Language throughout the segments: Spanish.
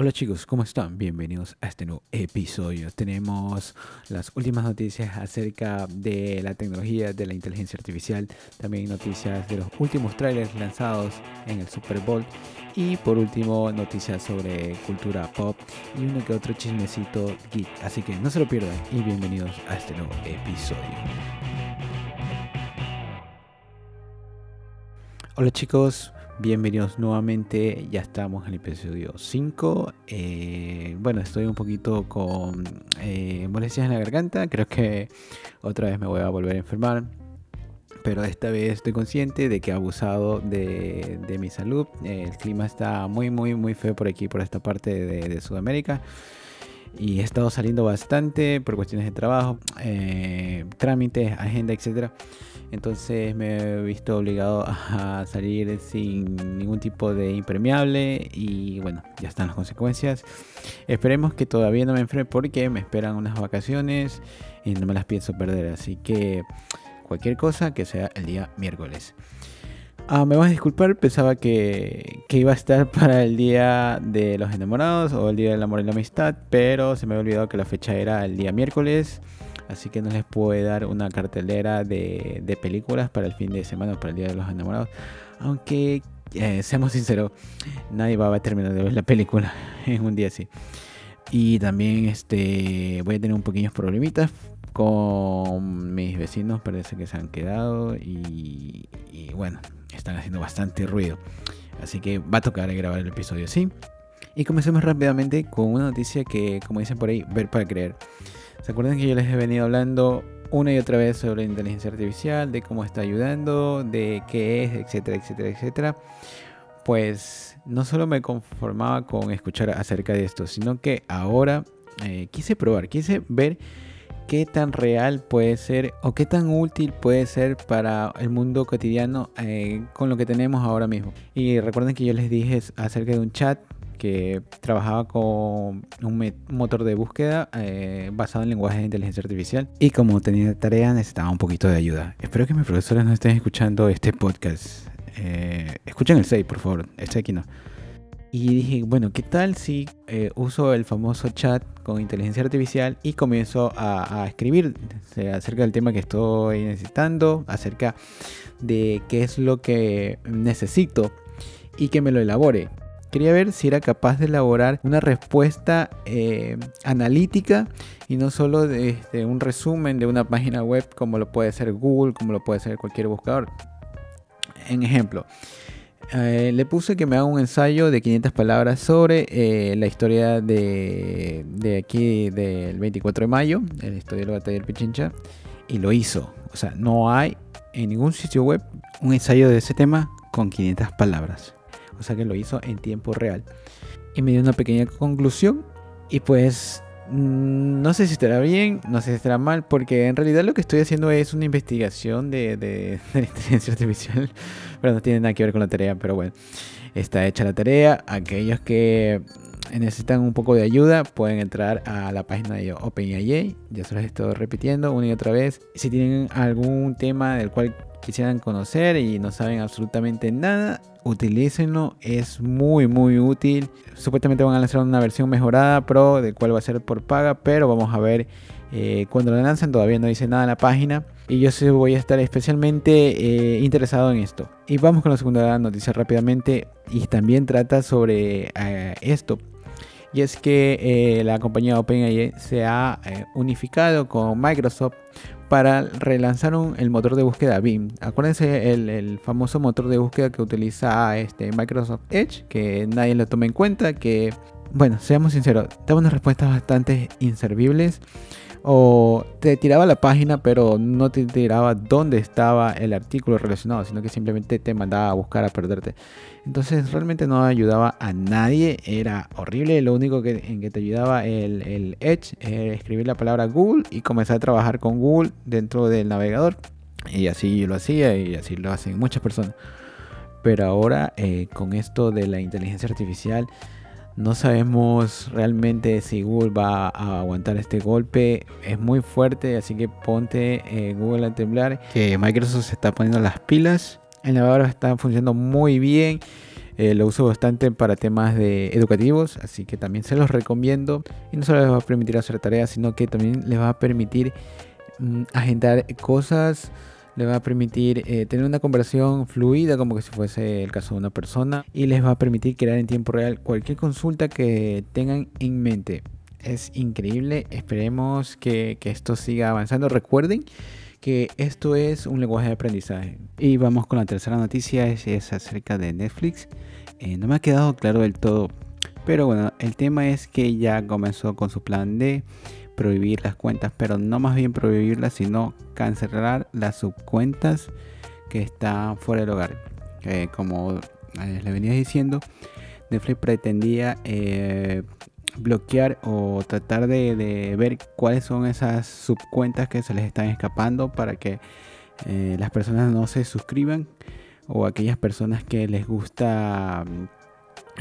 Hola chicos, ¿cómo están? Bienvenidos a este nuevo episodio. Tenemos las últimas noticias acerca de la tecnología de la inteligencia artificial, también noticias de los últimos trailers lanzados en el Super Bowl y por último noticias sobre cultura pop y uno que otro chismecito geek. Así que no se lo pierdan y bienvenidos a este nuevo episodio. Hola chicos, Bienvenidos nuevamente, ya estamos en el episodio 5. Eh, bueno, estoy un poquito con eh, molestias en la garganta, creo que otra vez me voy a volver a enfermar, pero esta vez estoy consciente de que he abusado de, mi salud. el clima está muy, muy, muy feo por aquí, por esta parte de, Sudamérica. Y he estado saliendo bastante por cuestiones de trabajo, eh, trámites, agenda, etcétera entonces me he visto obligado a salir sin ningún tipo de impermeable y bueno, ya están las consecuencias. Esperemos que todavía no me enferme porque me esperan unas vacaciones y no me las pienso perder. Así que cualquier cosa que sea el día miércoles. Ah, me vas a disculpar, pensaba que, que, iba a estar para el día de los enamorados o el día del amor y la amistad, pero se me había olvidado que la fecha era el día miércoles. Así que no les puedo dar una cartelera de, películas para el fin de semana o para el Día de los Enamorados. Aunque, eh, seamos sinceros, nadie va a terminar de ver la película en un día así. Y también este, voy a tener un pequeños problemitas con mis vecinos. Parece que se han quedado y, bueno, están haciendo bastante ruido. Así que va a tocar grabar el episodio así. Y comencemos rápidamente con una noticia que, como dicen por ahí, ver para creer. ¿Se acuerdan que yo les he venido hablando una y otra vez sobre inteligencia artificial, de cómo está ayudando, de qué es, etcétera, etcétera, etcétera? Pues no solo me conformaba con escuchar acerca de esto, sino que ahora eh, quise probar, quise ver qué tan real puede ser o qué tan útil puede ser para el mundo cotidiano eh, con lo que tenemos ahora mismo. Y recuerden que yo les dije acerca de un chat que trabajaba con un motor de búsqueda eh, basado en lenguaje de inteligencia artificial y como tenía tarea necesitaba un poquito de ayuda. Espero que mis profesores no estén escuchando este podcast. Eh, escuchen el 6, por favor, este aquí no. Y dije, bueno, ¿qué tal si eh, uso el famoso chat con inteligencia artificial y comienzo a, escribir acerca del tema que estoy necesitando, acerca de qué es lo que necesito y que me lo elabore? Quería ver si era capaz de elaborar una respuesta eh, analítica y no solo de, un resumen de una página web como lo puede ser Google, como lo puede ser cualquier buscador. En ejemplo, eh, le puse que me haga un ensayo de 500 palabras sobre eh, la historia de, aquí del 24 de mayo, la historia de la batalla del Pichincha, y lo hizo. O sea, no hay en ningún sitio web un ensayo de ese tema con 500 palabras o sea que lo hizo en tiempo real. Y me dio una pequeña conclusión y pues no sé si estará bien, no sé si estará mal, porque en realidad lo que estoy haciendo es una investigación de, de inteligencia artificial, pero no tiene nada que ver con la tarea, pero bueno, está hecha la tarea. Aquellos que necesitan un poco de ayuda, pueden entrar a la página de OpenAI. Ya se los estoy repitiendo una y otra vez. Si tienen algún tema del cual quisieran conocer y no saben absolutamente nada, utilícenlo, es muy muy útil. Supuestamente van a lanzar una versión mejorada Pro, de cual va a ser por paga, pero vamos a ver eh, cuando la lanzan, todavía no dice nada en la página. Y yo sí voy a estar especialmente eh, interesado en esto. Y vamos con la segunda noticia rápidamente. Y también trata sobre eh, esto. Y es que la compañía OpenAI se ha unificado con Microsoft para relanzar el motor de búsqueda Bing. Acuérdense el, famoso motor de búsqueda que utiliza este Microsoft Edge, que nadie lo toma en cuenta, que, bueno, seamos sinceros, daba unas respuestas bastante inservibles o te tiraba la página pero no te tiraba dónde estaba el artículo relacionado, sino que simplemente te mandaba a buscar a perderte. Entonces realmente no ayudaba a nadie, era horrible. Lo único que, en que te ayudaba el, Edge era escribir la palabra Google y comenzar a trabajar con Google dentro del navegador. Y así lo hacía y así lo hacen muchas personas. Pero ahora eh, con esto de la inteligencia artificial no sabemos realmente si Google va a aguantar este golpe. Es muy fuerte, así que ponte eh, Google a temblar. Que Microsoft se está poniendo las pilas. El navegador está funcionando muy bien. Eh, lo uso bastante para temas de educativos, así que también se los recomiendo. Y no solo les va a permitir hacer tareas, sino que también les va a permitir mm, agendar cosas le va a permitir eh, tener una conversación fluida como que si fuese el caso de una persona y les va a permitir crear en tiempo real cualquier consulta que tengan en mente. Es increíble, esperemos que, esto siga avanzando. Recuerden que esto es un lenguaje de aprendizaje. Y vamos con la tercera noticia, es, acerca de Netflix. Eh, no me ha quedado claro del todo, pero bueno, el tema es que ya comenzó con su plan de prohibir las cuentas, pero no más bien prohibirlas, sino cancelar las subcuentas que están fuera del hogar. como eh, le venía diciendo, Netflix pretendía eh, bloquear o tratar de, ver cuáles son esas subcuentas que se les están escapando para que eh, las personas no se suscriban o aquellas personas que les gusta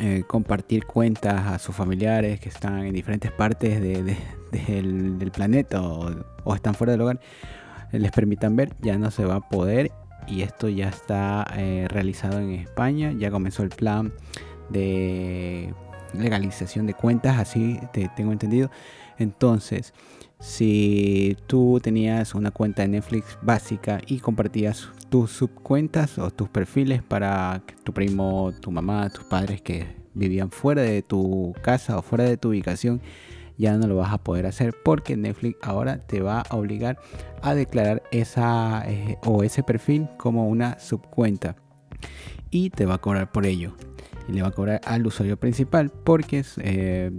eh, compartir cuentas a sus familiares que están en diferentes partes del, planeta o, están fuera del hogar, les permitan ver, ya no se va a poder y esto ya está eh, realizado en España, ya comenzó el plan de legalización de cuentas, así te tengo entendido. Entonces, si tú tenías una cuenta de Netflix básica y compartías tus subcuentas o tus perfiles para tu primo, tu mamá, tus padres que vivían fuera de tu casa o fuera de tu ubicación, ya no lo vas a poder hacer porque Netflix ahora te va a obligar a declarar esa eh, o ese perfil como una subcuenta y te va a cobrar por ello y le va a cobrar al usuario principal porque es, eh,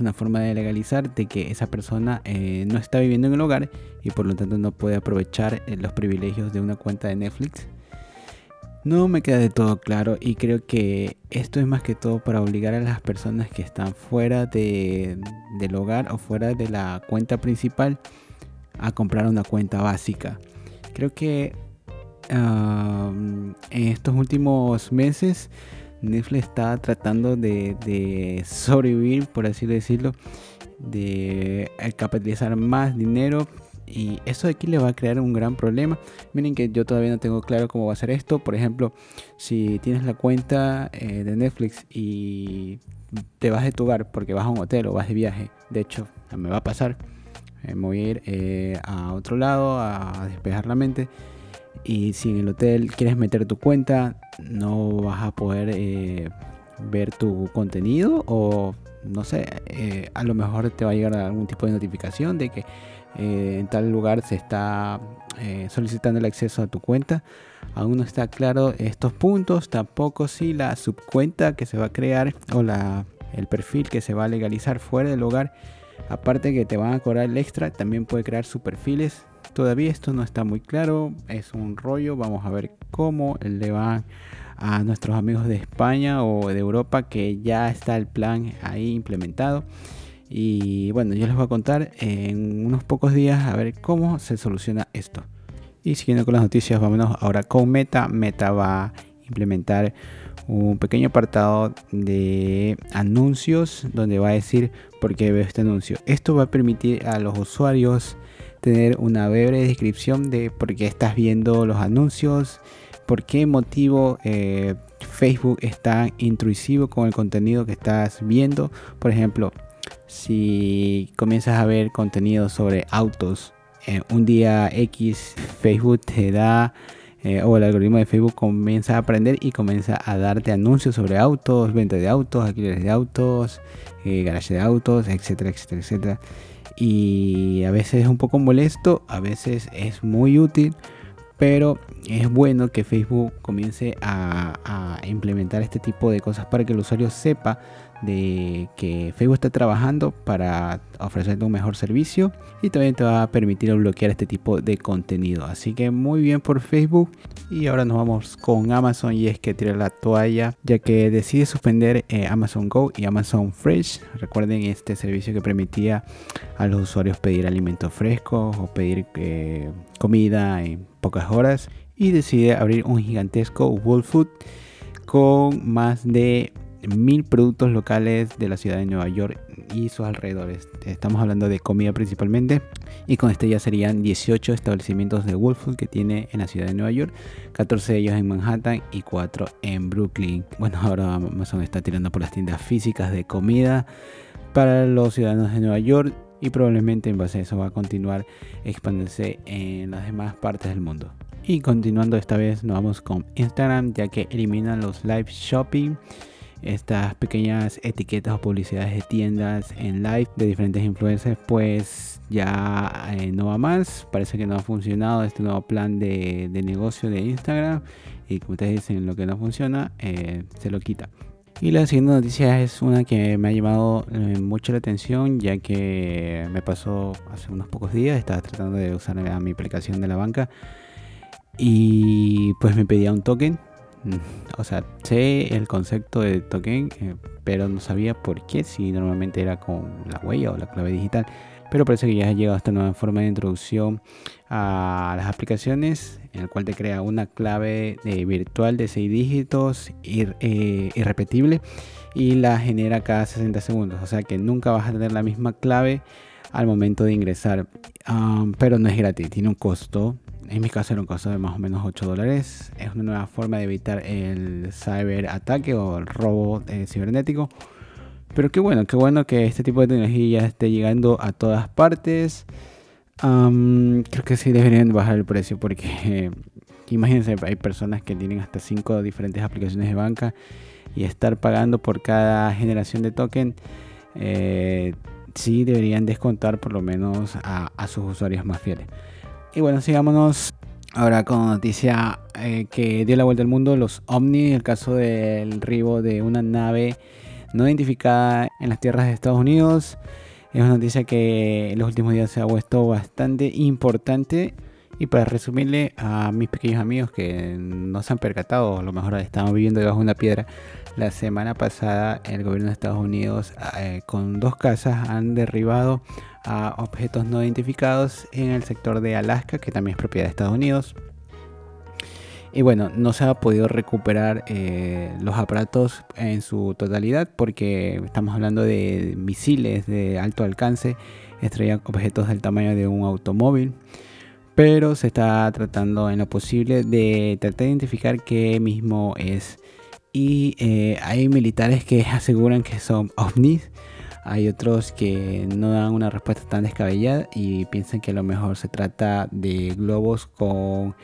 una forma de legalizar de que esa persona eh, no está viviendo en el hogar y por lo tanto no puede aprovechar eh, los privilegios de una cuenta de Netflix. No me queda de todo claro y creo que esto es más que todo para obligar a las personas que están fuera de, del hogar o fuera de la cuenta principal a comprar una cuenta básica. Creo que en estos últimos meses Netflix está tratando de, sobrevivir, por así decirlo, de capitalizar más dinero. Y eso aquí le va a crear un gran problema. Miren que yo todavía no tengo claro cómo va a ser esto. Por ejemplo, si tienes la cuenta eh, de Netflix y te vas de tu hogar porque vas a un hotel o vas de viaje. De hecho, me va a pasar. me voy a ir eh, a otro lado a despejar la mente y si en el hotel quieres meter tu cuenta, no vas a poder eh, ver tu contenido o no sé, eh, a lo mejor te va a llegar algún tipo de notificación de que eh, en tal lugar se está solicitando el acceso a tu cuenta. Aún no está claro estos puntos, tampoco si la subcuenta que se va a crear o la, el perfil que se va a legalizar fuera del hogar, aparte que te van a cobrar el extra, también puede crear perfiles Todavía esto no está muy claro, es un rollo, vamos a ver cómo le va a nuestros amigos de España o de Europa que ya está el plan ahí implementado. Y bueno, yo les voy a contar en unos pocos días a ver cómo se soluciona esto. Y siguiendo con las noticias, vámonos ahora con Meta. Meta va a implementar un pequeño apartado de anuncios donde va a decir por qué veo este anuncio. Esto va a permitir a los usuarios tener una breve descripción de por qué estás viendo los anuncios, por qué motivo eh, Facebook está intrusivo con el contenido que estás viendo. Por ejemplo, si comienzas a ver contenido sobre autos, eh, un día X Facebook te da eh, o el algoritmo de Facebook comienza a aprender y comienza a darte anuncios sobre autos, venta de autos, alquileres de autos, eh, garaje de autos, etcétera, etcétera, etcétera y a veces es un poco molesto, a veces es muy útil, pero es bueno que Facebook comience a, a implementar este tipo de cosas para que el usuario sepa de que Facebook está trabajando para ofrecerte un mejor servicio y también te va a permitir bloquear este tipo de contenido. Así que muy bien por Facebook. Y ahora nos vamos con Amazon y es que tira la toalla ya que decide suspender eh, Amazon Go y Amazon Fresh. Recuerden este servicio que permitía a los usuarios pedir alimentos frescos o pedir eh, comida en pocas horas y decide abrir un gigantesco World Food con más de mil productos locales de la ciudad de Nueva York y sus alrededores. Estamos hablando de comida principalmente. Y con este ya serían 18 establecimientos de Whole Foods que tiene en la ciudad de Nueva York, 14 de ellos en Manhattan y 4 en Brooklyn. Bueno, ahora Amazon está tirando por las tiendas físicas de comida para los ciudadanos de Nueva York y probablemente en base a eso va a continuar expandiéndose en las demás partes del mundo. Y continuando esta vez nos vamos con Instagram ya que eliminan los live shopping estas pequeñas etiquetas o publicidades de tiendas en live de diferentes influencers pues ya eh, no va más parece que no ha funcionado este nuevo plan de, negocio de Instagram y como ustedes dicen lo que no funciona eh, se lo quita y la siguiente noticia es una que me ha llamado eh, mucho la atención ya que me pasó hace unos pocos días. Estaba tratando de usar mi aplicación de la banca y pues me pedía un token. O sea, sé el concepto de token, eh, pero no sabía por qué, si normalmente era con la huella o la clave digital. Pero parece que ya ha llegado esta nueva forma de introducción a las aplicaciones en el cual te crea una clave eh, virtual de 6 dígitos eh, irrepetible y la genera cada 60 segundos. O sea que nunca vas a tener la misma clave al momento de ingresar. pero no es gratis, tiene un costo. En mi caso era un costo de más o menos 8 dólares. Es una nueva forma de evitar el cyber ataque o el robo eh, cibernético. Pero qué bueno, qué bueno que este tipo de tecnología ya esté llegando a todas partes creo que sí deberían bajar el precio porque imagínense, hay personas que tienen hasta 5 diferentes aplicaciones de banca y estar pagando por cada generación de token. Eh, sí deberían descontar por lo menos a, sus usuarios más fieles. Y bueno, sigámonos ahora con noticia eh, que dio la vuelta al mundo, los OVNI, el caso del ribo de una nave no identificada en las tierras de Estados Unidos. Es una noticia que en los últimos días se ha puesto bastante importante. Y para resumirle a mis pequeños amigos que no se han percatado, a lo mejor estaban viviendo debajo de una piedra, la semana pasada el gobierno de Estados Unidos eh, con dos casas han derribado a objetos no identificados en el sector de Alaska, que también es propiedad de Estados Unidos. Y bueno, no se ha podido recuperar eh, los aparatos en su totalidad porque estamos hablando de misiles de alto alcance, estrellan objetos del tamaño de un automóvil. Pero se está tratando en lo posible de tratar de identificar qué mismo es. Y eh, hay militares que aseguran que son ovnis. Hay otros que no dan una respuesta tan descabellada y piensan que a lo mejor se trata de globos con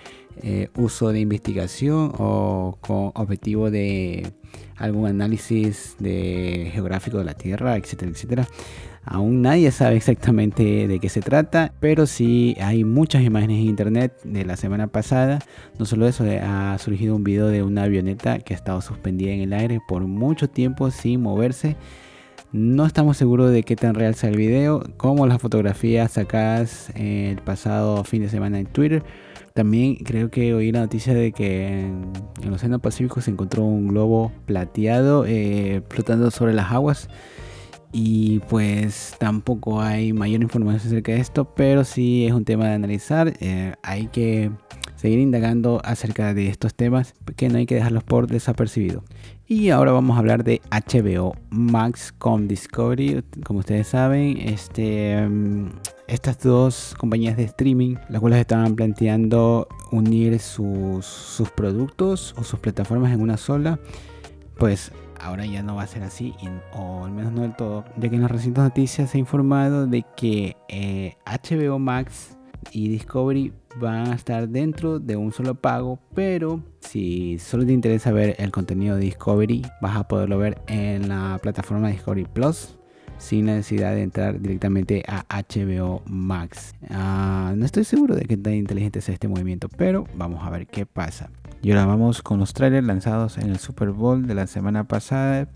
eh, uso de investigación o con objetivo de algún análisis geográfico de la Tierra, etcétera, etcétera. Aún nadie sabe exactamente de qué se trata, pero sí hay muchas imágenes en internet de la semana pasada. No solo eso, eh, ha surgido un video de una avioneta que ha estado suspendida en el aire por mucho tiempo sin moverse. No estamos seguros de qué tan real sea el video, como las fotografías sacadas el pasado fin de semana en Twitter también creo que oí la noticia de que en, el Océano Pacífico se encontró un globo plateado eh, flotando sobre las aguas. Y pues tampoco hay mayor información acerca de esto, pero sí es un tema de analizar. Eh, hay que seguir indagando acerca de estos temas que no hay que dejarlos por desapercibido. Y ahora vamos a hablar de HBO Max con Discovery. Como ustedes saben, este, mm, estas dos compañías de streaming, las cuales estaban planteando unir sus, sus productos o sus plataformas en una sola, pues ahora ya no va a ser así, o al menos no del todo, ya que en las recientes noticias se ha informado de que HBO eh, Max y Discovery van a estar dentro de un solo pago, pero si solo te interesa ver el contenido de Discovery, vas a poderlo ver en la plataforma Discovery Plus sin necesidad de entrar directamente a HBO Max. Ah, no estoy seguro de que tan inteligente sea este movimiento, pero vamos a ver qué pasa. Y ahora vamos con los trailers lanzados en el Super Bowl de la semana pasada.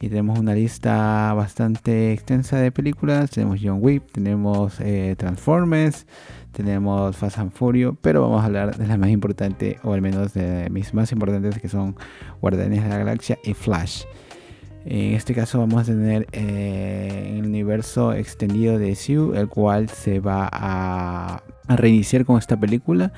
Y tenemos una lista bastante extensa de películas. Tenemos John Wick, tenemos eh, Transformers, tenemos Fast and Furious. Pero vamos a hablar de las más importantes, o al menos de mis más importantes, que son Guardianes de la Galaxia y Flash. En este caso vamos a tener eh, el universo extendido de Sue, el cual se va a, reiniciar con esta película.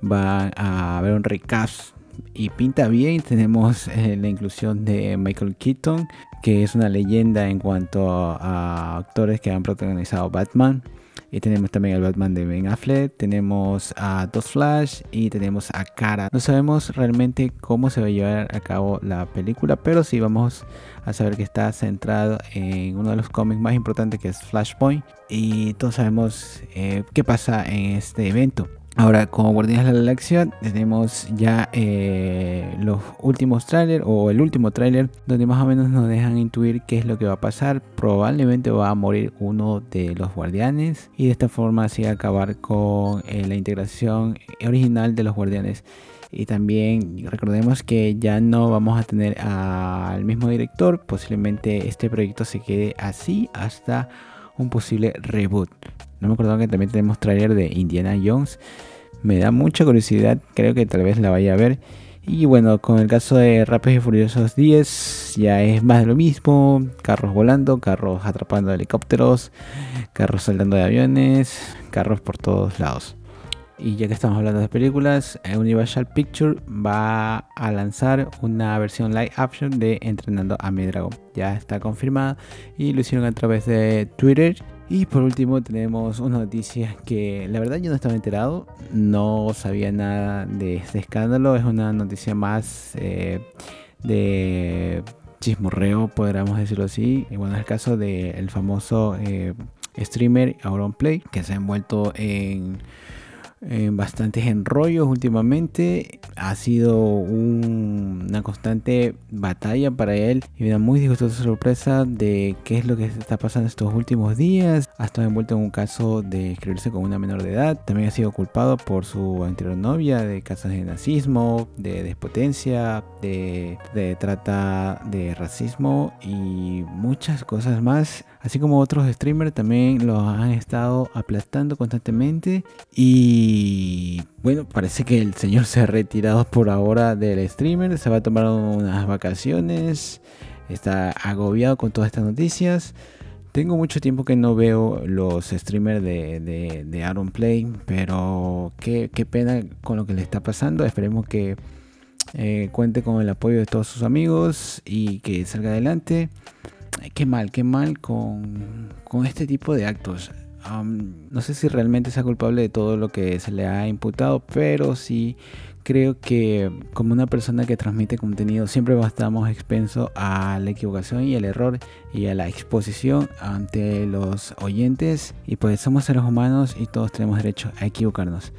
Va a haber un recast y pinta bien. Tenemos eh, la inclusión de Michael Keaton, que es una leyenda en cuanto a actores que han protagonizado Batman. Y tenemos también al Batman de Ben Affleck, tenemos a Dos Flash y tenemos a Cara. No sabemos realmente cómo se va a llevar a cabo la película, pero sí vamos a saber que está centrado en uno de los cómics más importantes que es Flashpoint. Y todos sabemos eh, qué pasa en este evento. Ahora, como Guardianes de la Galaxia, tenemos ya eh, los últimos trailers o el último trailer donde más o menos nos dejan intuir qué es lo que va a pasar. Probablemente va a morir uno de los guardianes y de esta forma así acabar con eh, la integración original de los guardianes. Y también recordemos que ya no vamos a tener al mismo director. Posiblemente este proyecto se quede así hasta un posible reboot. No me acuerdo que también tenemos trailer de Indiana Jones. Me da mucha curiosidad, creo que tal vez la vaya a ver. Y bueno, con el caso de Rápidos y Furiosos 10, ya es más de lo mismo. Carros volando, carros atrapando helicópteros, carros saltando de aviones, carros por todos lados. Y ya que estamos hablando de películas, eh, Universal Picture va a lanzar una versión live action de Entrenando a mi Dragon. Ya está confirmada y lo hicieron a través de Twitter. Y por último tenemos una noticia que la verdad yo no estaba enterado, no sabía nada de este escándalo, es una noticia más eh, de chismorreo, podríamos decirlo así. Y bueno, es el caso del famoso eh, streamer Auronplay que se ha envuelto en en bastantes enrollos últimamente. Ha sido una constante batalla para él y da muy disgustosa sorpresa de qué es lo que está pasando estos últimos días. Ha estado envuelto en un caso de escribirse con una menor de edad. También ha sido culpado por su anterior novia de casos de nazismo, de despotencia, de, de trata de racismo y muchas cosas más. Así como otros streamers también los han estado aplastando constantemente. Y bueno, parece que el señor se ha retirado por ahora del streamer. Se va a tomar unas vacaciones. Está agobiado con todas estas noticias. Tengo mucho tiempo que no veo los streamers de, de, Aaron Play. Pero qué, pena con lo que le está pasando. Esperemos que eh, cuente con el apoyo de todos sus amigos y que salga adelante qué mal, qué mal con, este tipo de actos. no sé si realmente sea culpable de todo lo que se le ha imputado, pero sí creo que como una persona que transmite contenido siempre estamos expenso a la equivocación y el error y a la exposición ante los oyentes y pues somos seres humanos y todos tenemos derecho a equivocarnos.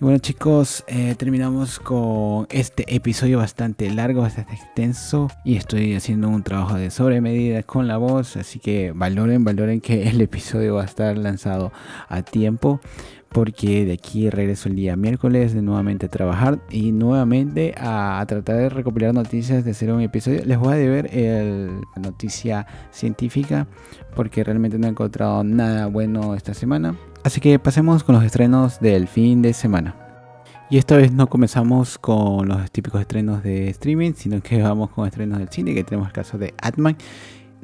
Y bueno chicos, eh, terminamos con este episodio bastante largo, bastante extenso. Y estoy haciendo un trabajo de sobremedida con la voz. Así que valoren, valoren que el episodio va a estar lanzado a tiempo. Porque de aquí regreso el día miércoles de nuevamente trabajar y nuevamente a, tratar de recopilar noticias de hacer un episodio. Les voy a deber la noticia científica porque realmente no he encontrado nada bueno esta semana. Así que pasemos con los estrenos del fin de semana. Y esta vez no comenzamos con los típicos estrenos de streaming, sino que vamos con estrenos del cine, que tenemos el caso de Atman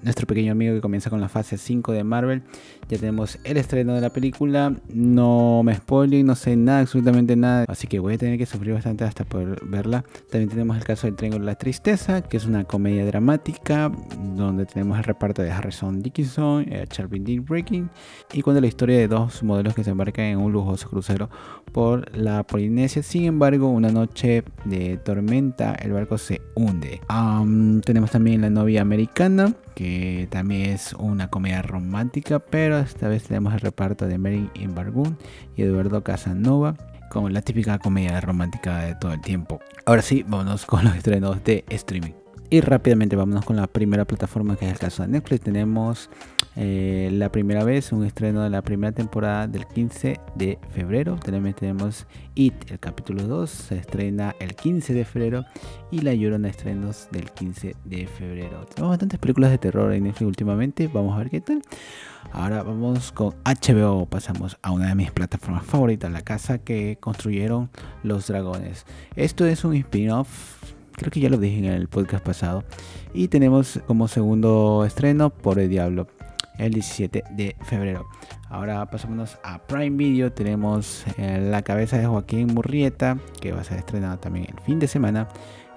nuestro pequeño amigo que comienza con la fase 5 de Marvel. Ya tenemos el estreno de la película. No me spoiling, no sé nada, absolutamente nada. Así que voy a tener que sufrir bastante hasta poder verla. También tenemos el caso del Triángulo de la Tristeza, que es una comedia dramática, donde tenemos el reparto de Harrison Dickinson, eh, Charlie Dean Breaking, y cuenta la historia de dos modelos que se embarcan en un lujoso crucero por la Polinesia. Sin embargo, una noche de tormenta, el barco se hunde. tenemos también la novia americana que también es una comedia romántica, pero esta vez tenemos el reparto de Mary Bargun y Eduardo Casanova con la típica comedia romántica de todo el tiempo. Ahora sí, vámonos con los estrenos de streaming. Y rápidamente vámonos con la primera plataforma que es el caso de Netflix. Tenemos eh, la primera vez un estreno de la primera temporada del 15 de febrero. También tenemos It, el capítulo 2, se estrena el 15 de febrero. Y La Llorona estrenos del 15 de febrero. Tenemos bastantes películas de terror en Netflix últimamente. Vamos a ver qué tal. Ahora vamos con HBO. Pasamos a una de mis plataformas favoritas, la casa que construyeron los dragones. Esto es un spin-off Creo que ya lo dije en el podcast pasado. Y tenemos como segundo estreno Por el Diablo, el 17 de febrero. Ahora pasamos a Prime Video. Tenemos La cabeza de Joaquín Murrieta, que va a ser estrenada también el fin de semana.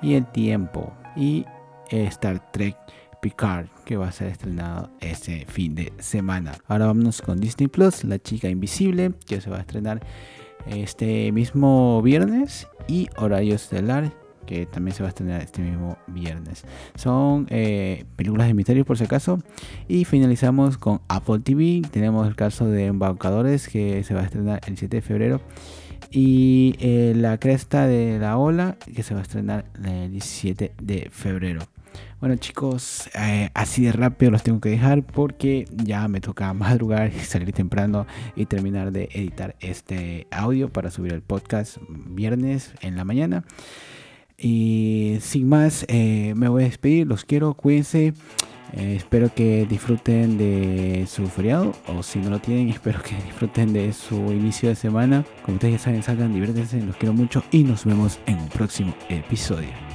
Y El tiempo. Y Star Trek Picard, que va a ser estrenado este fin de semana. Ahora vámonos con Disney Plus, La chica invisible, que se va a estrenar este mismo viernes. Y Horario Estelar, que también se va a estrenar este mismo viernes. Son eh, películas de misterio por si acaso. Y finalizamos con Apple TV. Tenemos el caso de Embaucadores que se va a estrenar el 7 de febrero. Y eh, La Cresta de la Ola que se va a estrenar el 17 de febrero. Bueno chicos, eh, así de rápido los tengo que dejar porque ya me toca madrugar y salir temprano y terminar de editar este audio para subir el podcast viernes en la mañana. Y sin más, eh, me voy a despedir. Los quiero, cuídense. Eh, espero que disfruten de su feriado. O si no lo tienen, espero que disfruten de su inicio de semana. Como ustedes ya saben, salgan, diviértanse. Los quiero mucho y nos vemos en un próximo episodio.